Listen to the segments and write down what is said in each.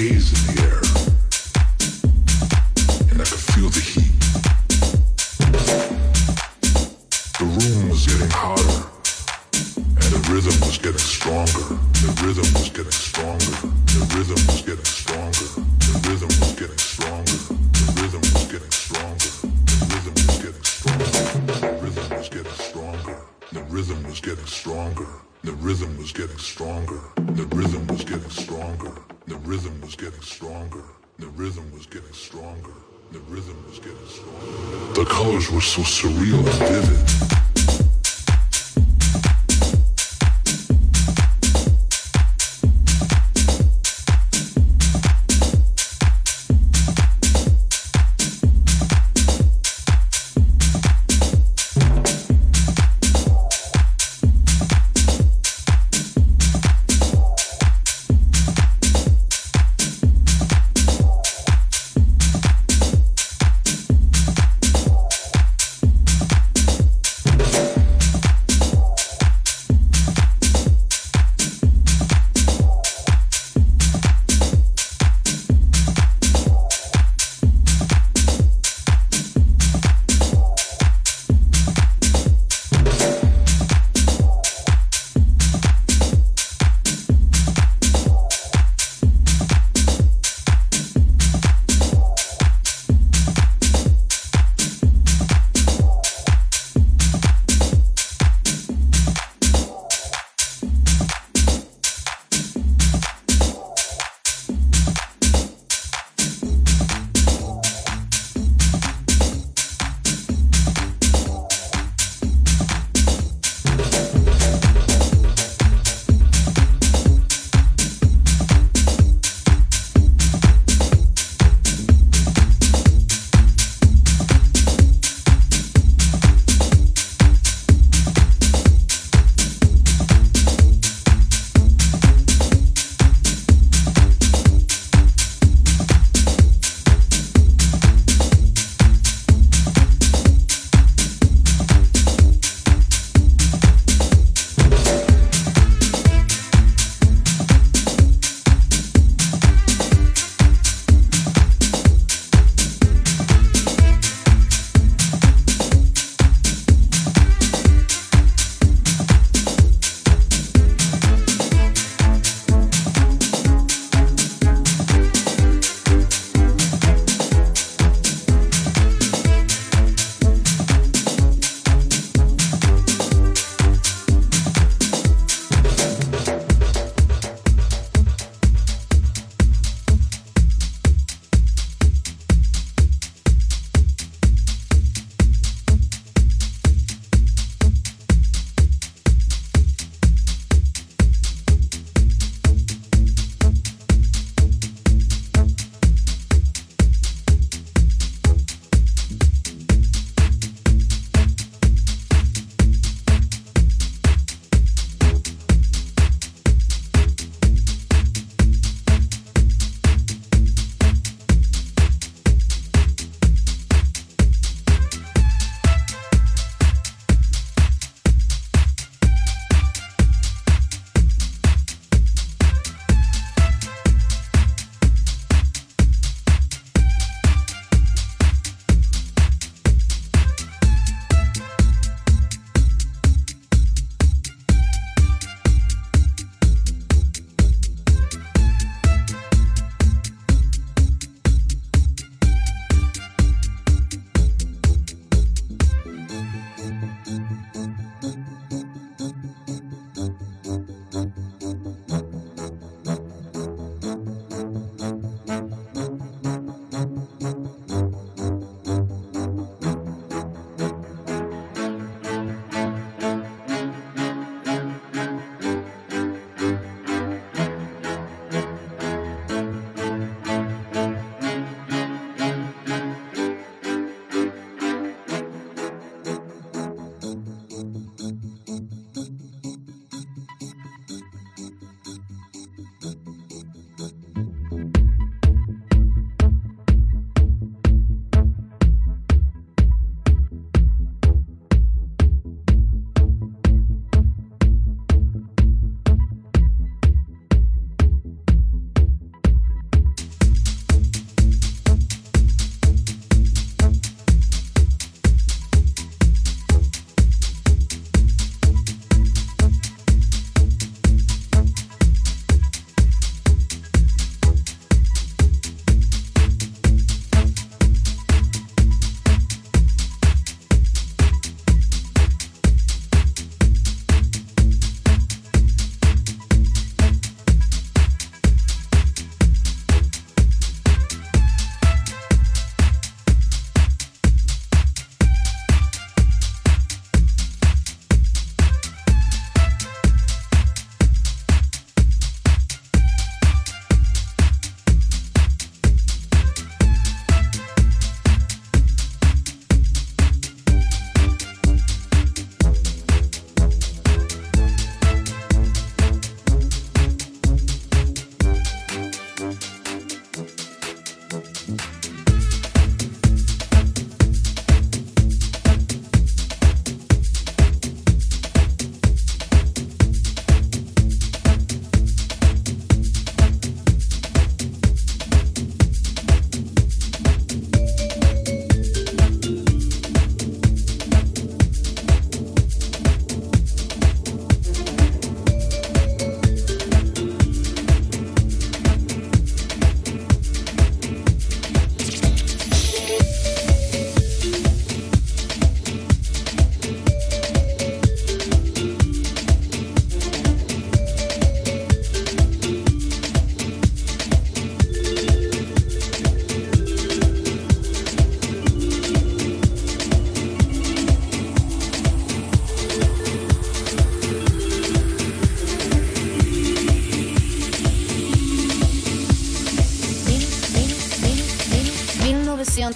haze in the air.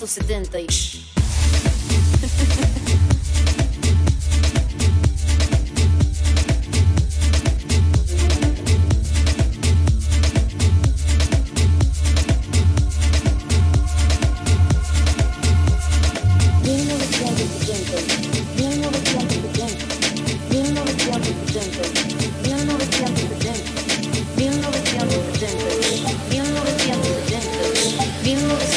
170 y... Being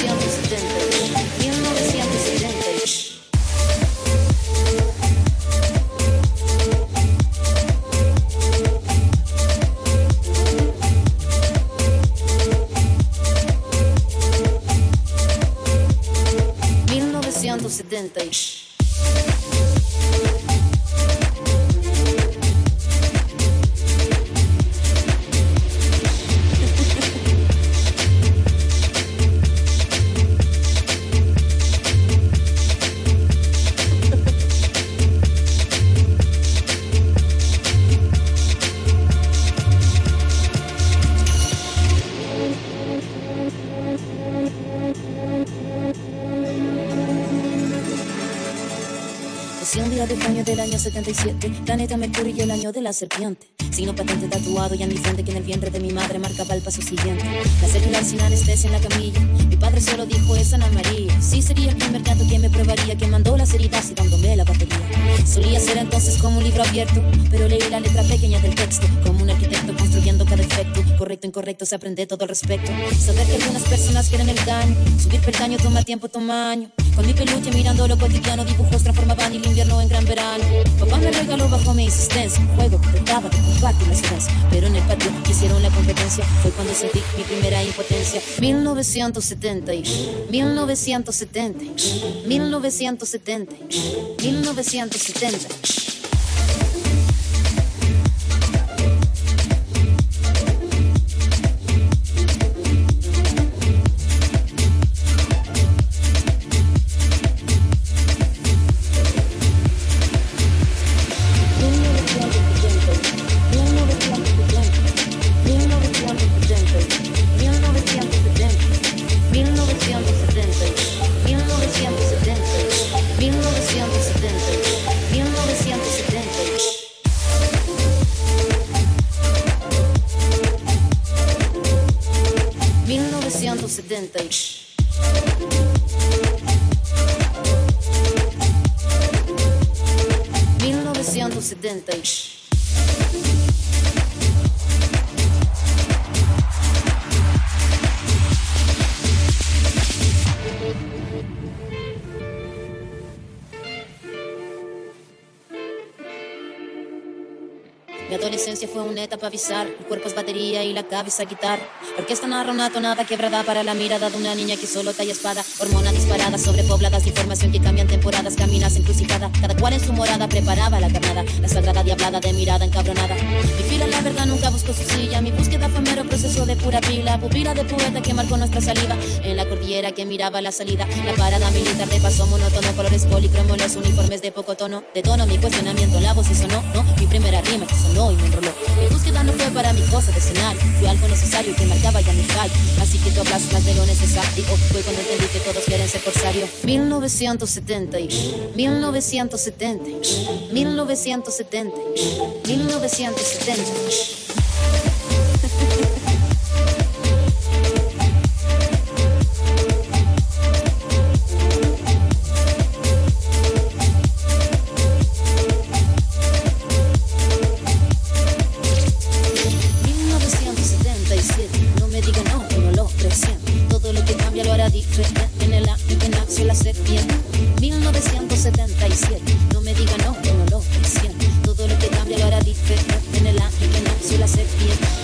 planeta Mercurio y el año de la serpiente. Signo patente tatuado y en frente que en el vientre de mi madre marcaba el paso siguiente. La celular sin anestesia en la camilla. Mi padre solo dijo es Ana María. Sí sería el primer gato que me probaría que mandó las heridas y dándome la batería. Solía ser entonces como un libro abierto, pero leí la letra pequeña del texto. Como un arquitecto construyendo cada efecto. Correcto, incorrecto, se aprende todo al respecto. Saber que algunas personas quieren el daño. Subir peldaño toma tiempo, toma año. Con mi peluche mirando lo cotidiano, dibujos transformaban el invierno en gran verano. Papá me regaló bajo mi insistencia un juego que trataba de compartir la ciudad. Pero en el patio hicieron la competencia. Fue cuando sentí mi primera impotencia. 1970, 1970, 1970, 1970. 1970. Avisar. El cuerpo es batería y la cabeza guitarra. Orquesta narra una tonada quebrada para la mirada de una niña que solo talla espada. Hormona disparada, sobrepobladas de información que cambian temporadas. Caminas encrucijada, cada cual en su morada preparaba la carnada. La sagrada diablada de mirada encabronada. Mi fila, la verdad, nunca buscó su silla. Mi búsqueda fue mero proceso de pura pila. Pupila de poeta que marcó nuestra saliva. En la cordillera que miraba la salida. La parada militar de paso monótono. Colores policromos, los uniformes de poco tono. De tono mi cuestionamiento, la voz y sonó, no. Mi primera rima que sonó y me enroló. Mi búsqueda no fue para mi cosa de escenario, fue algo necesario que marcaba ya mi fallo. Así que tú hablas más de lo necesario. Fue cuando entendí que todos quieren ser corsario. 1970, 1970, 1970, 1970. en el año que nació la serpiente. 1977, no me diga no, que no lo decían. Todo lo que cambia lo hará diferente en el año que nació la serpiente.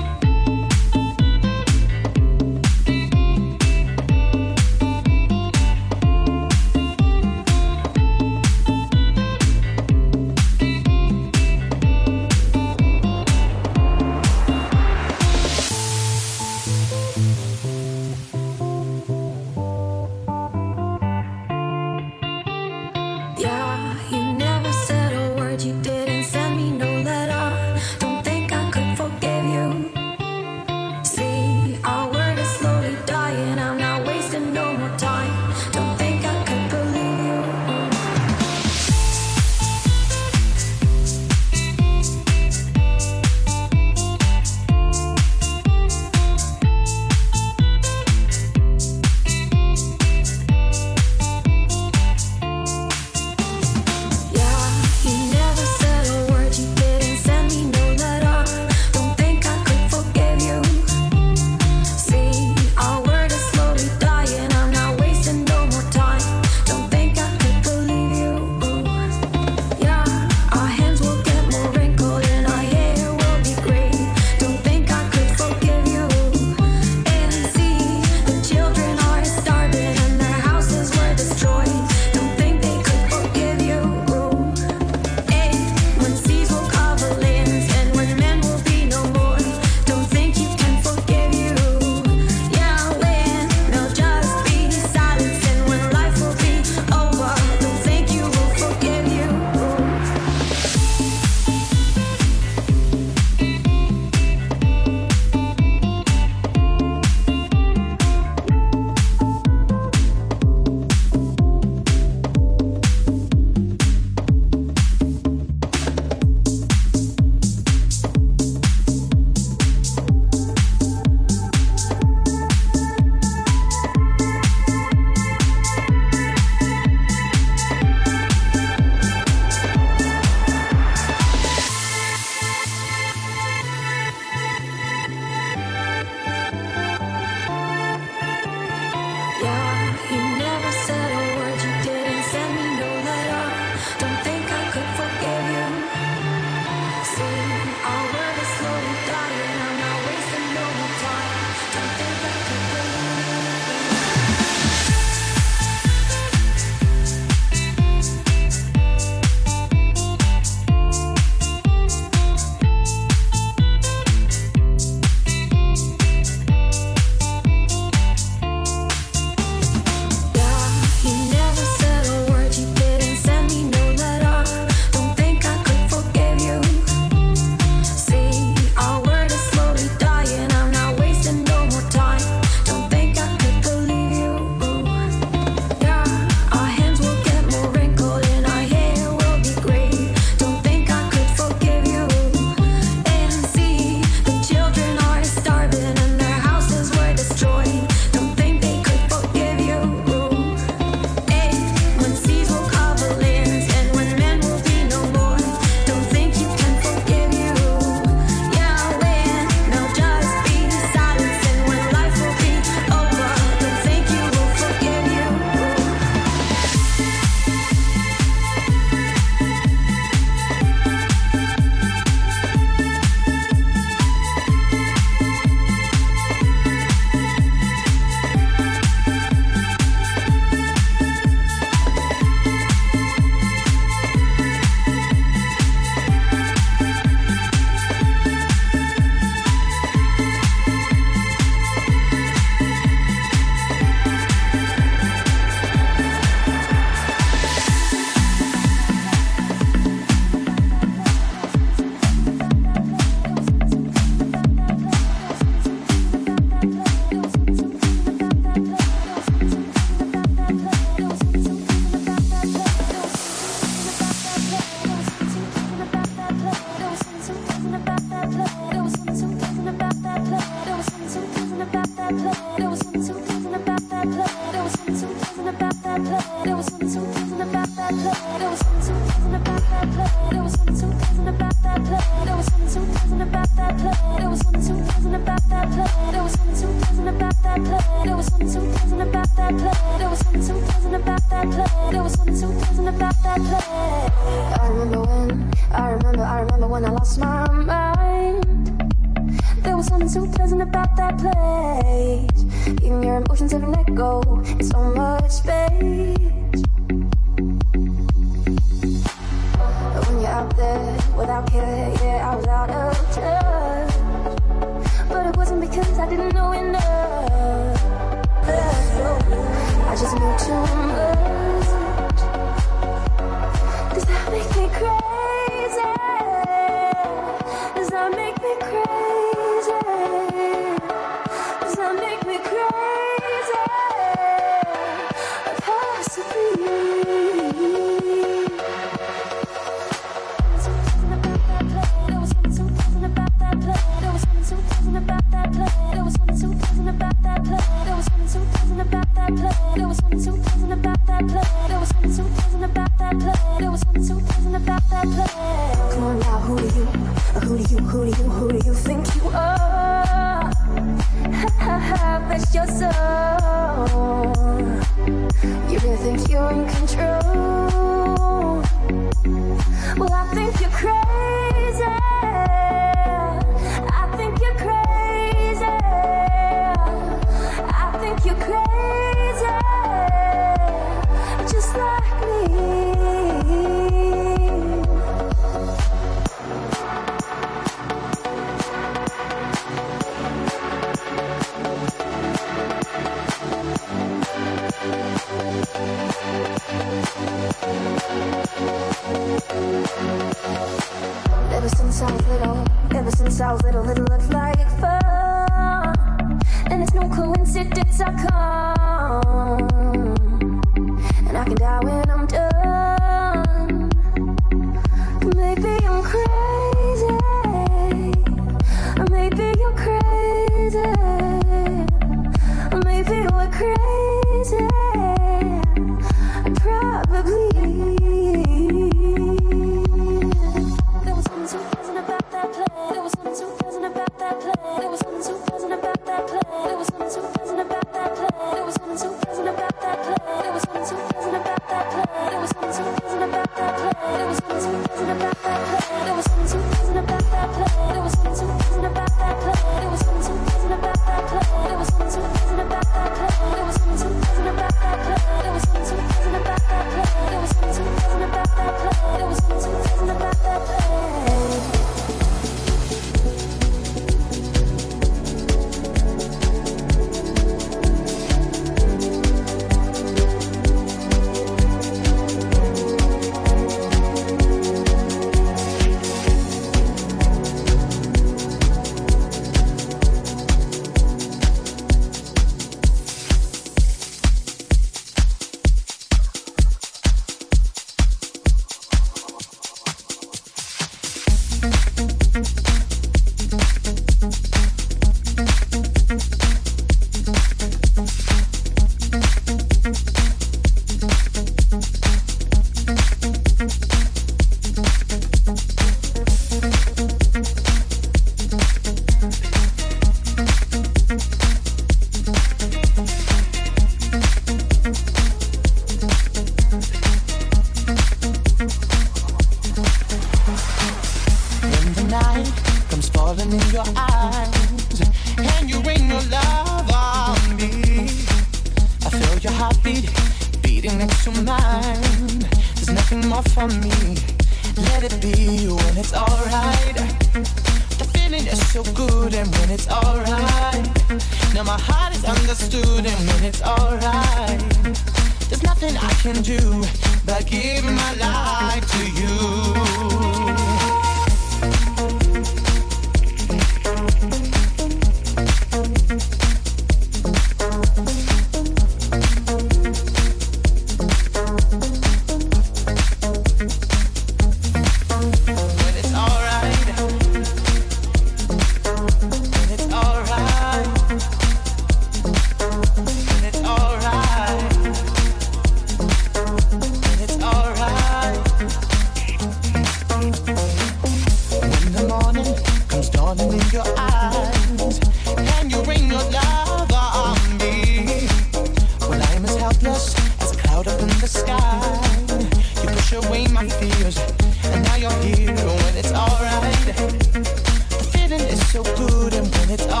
it's all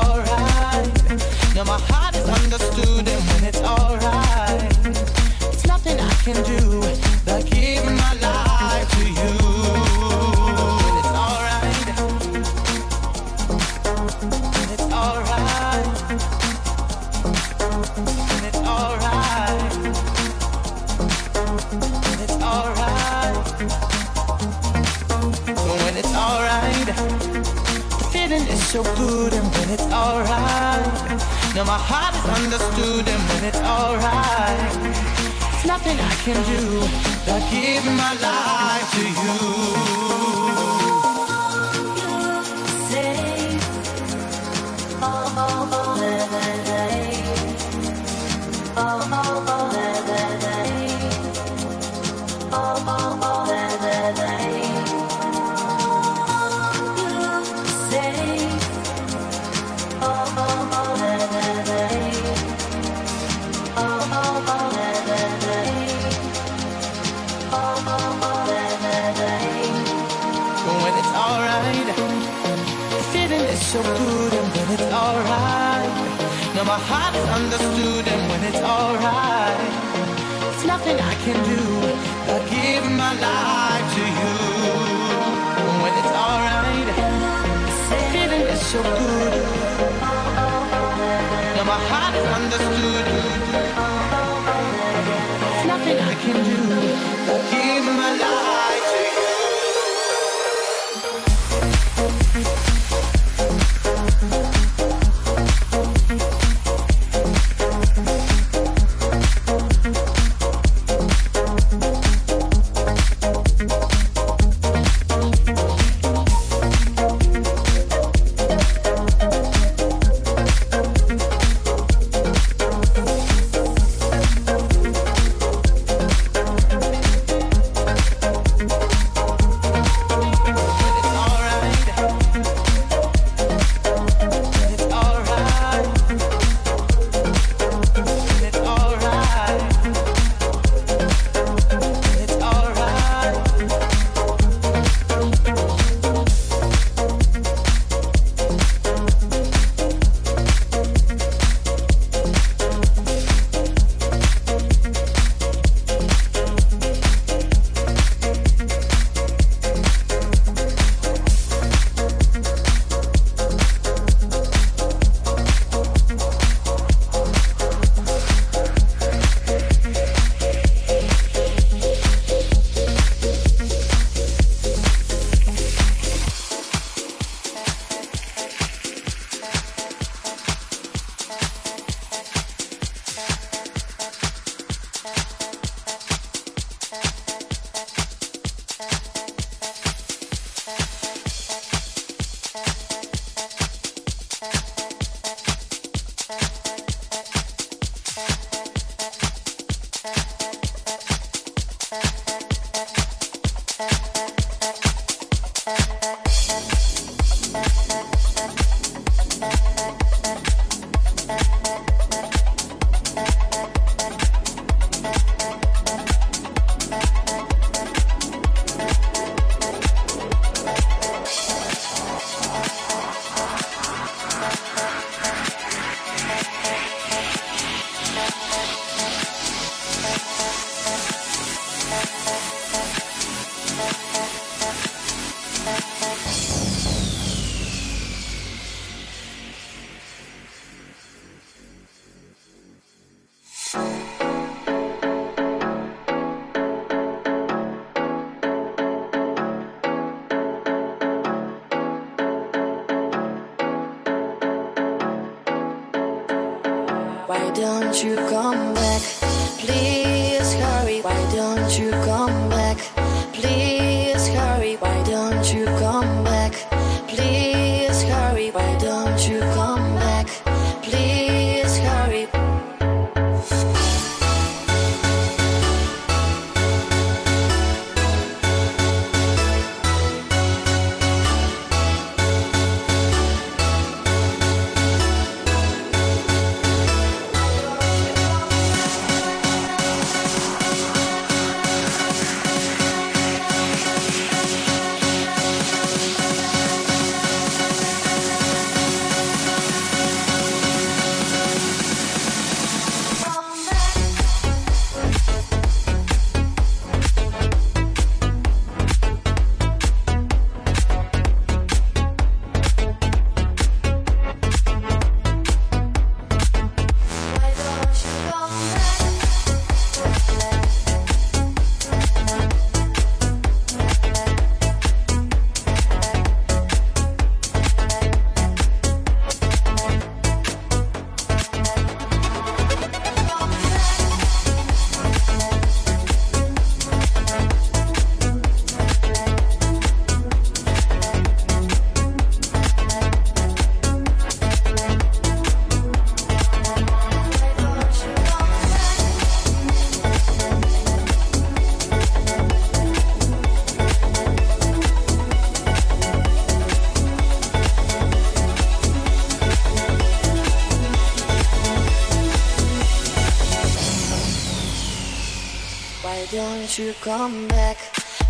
don't you come back?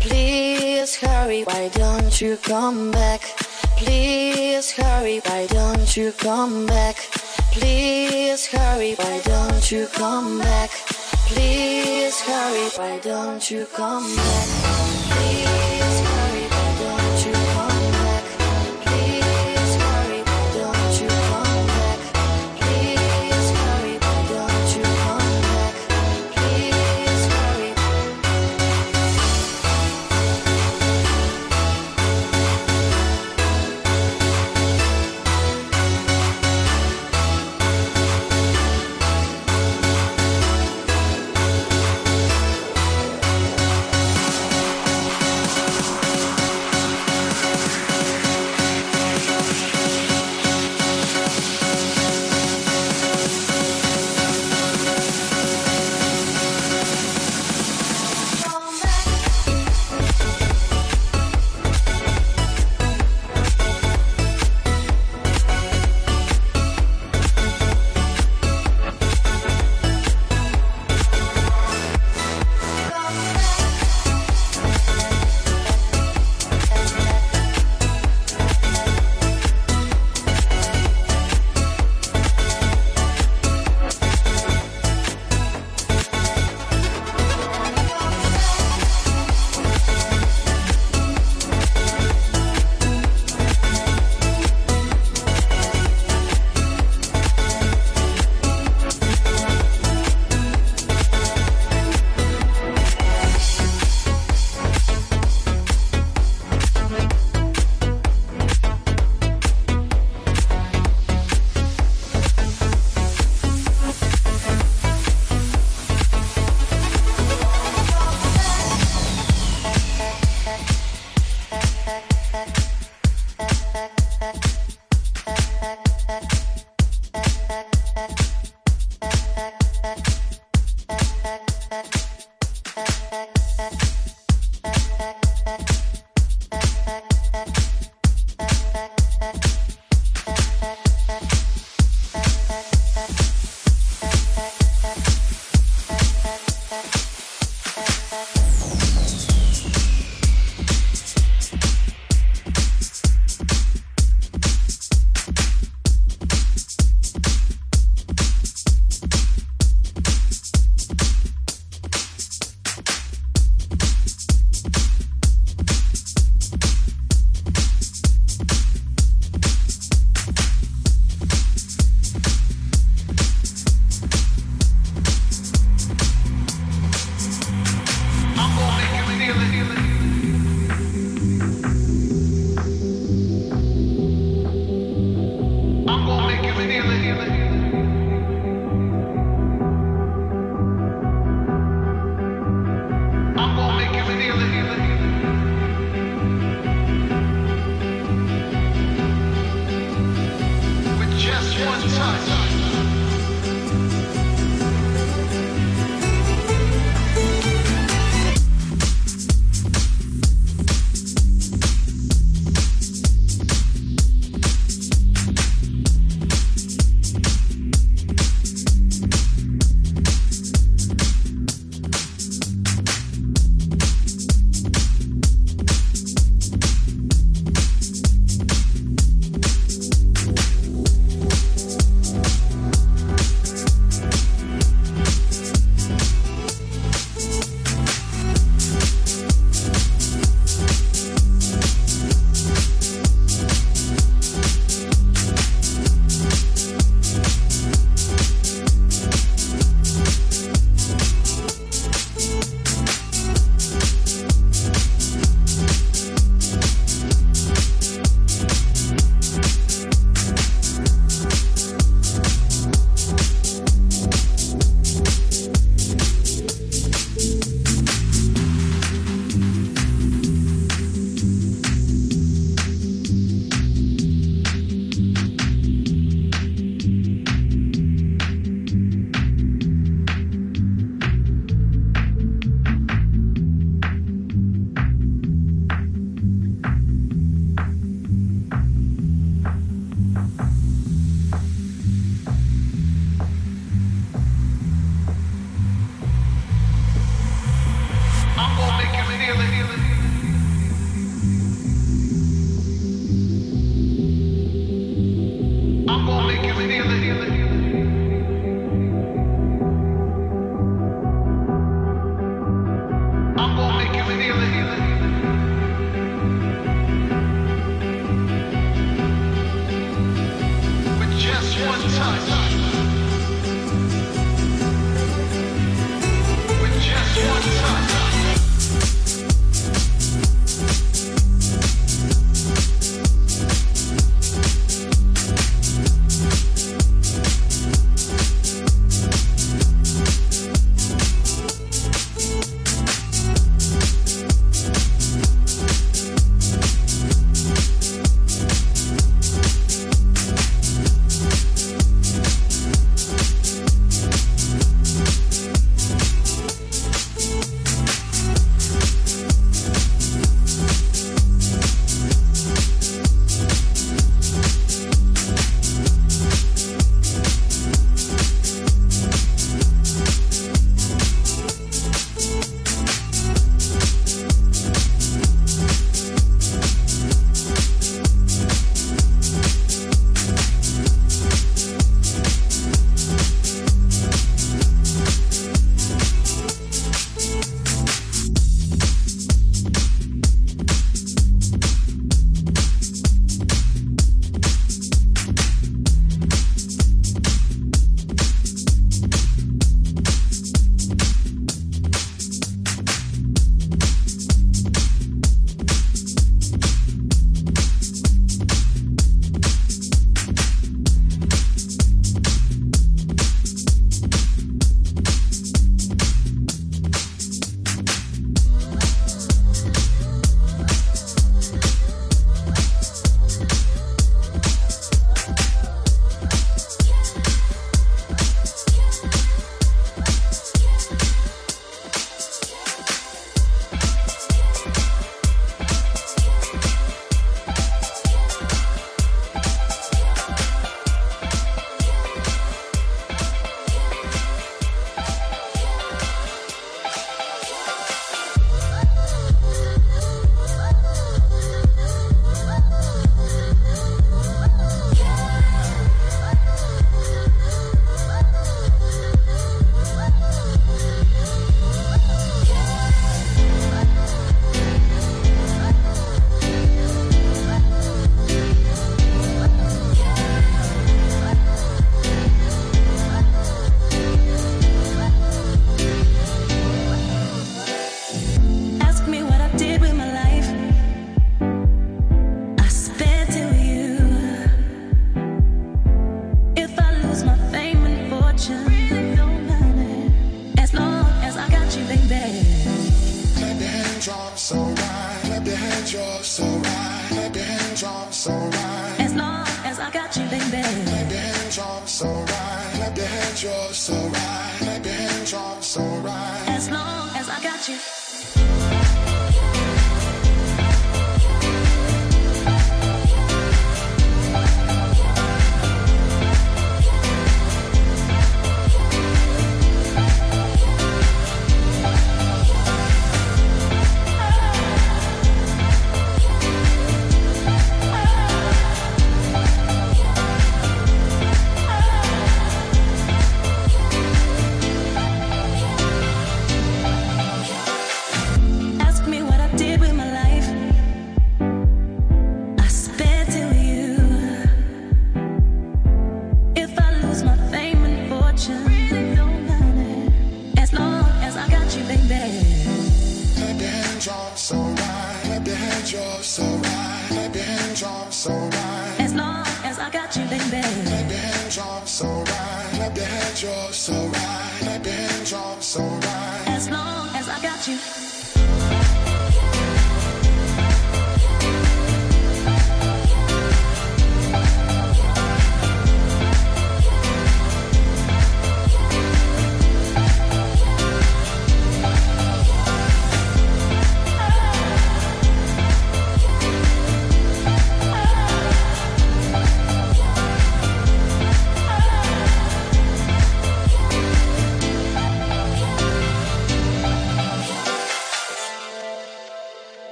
Please hurry, why don't you come back? Please hurry, why don't you come back? Please hurry, why don't you come back? Please hurry, why don't you come back? Please hurry,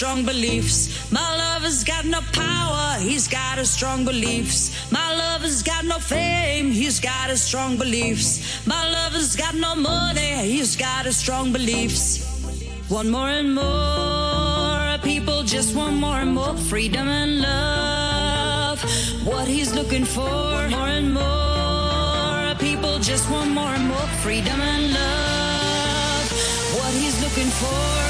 strong beliefs. My lover's got no power, he's got his strong beliefs. My lover's got no fame, he's got his strong beliefs. My lover's got no money, he's got his strong beliefs. One more and more, people just want more and more freedom and love. What he's looking for, more and more, people just want more and more freedom and love. What he's looking for.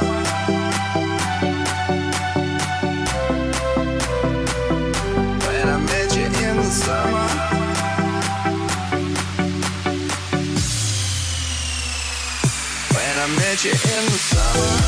Met you in the summer.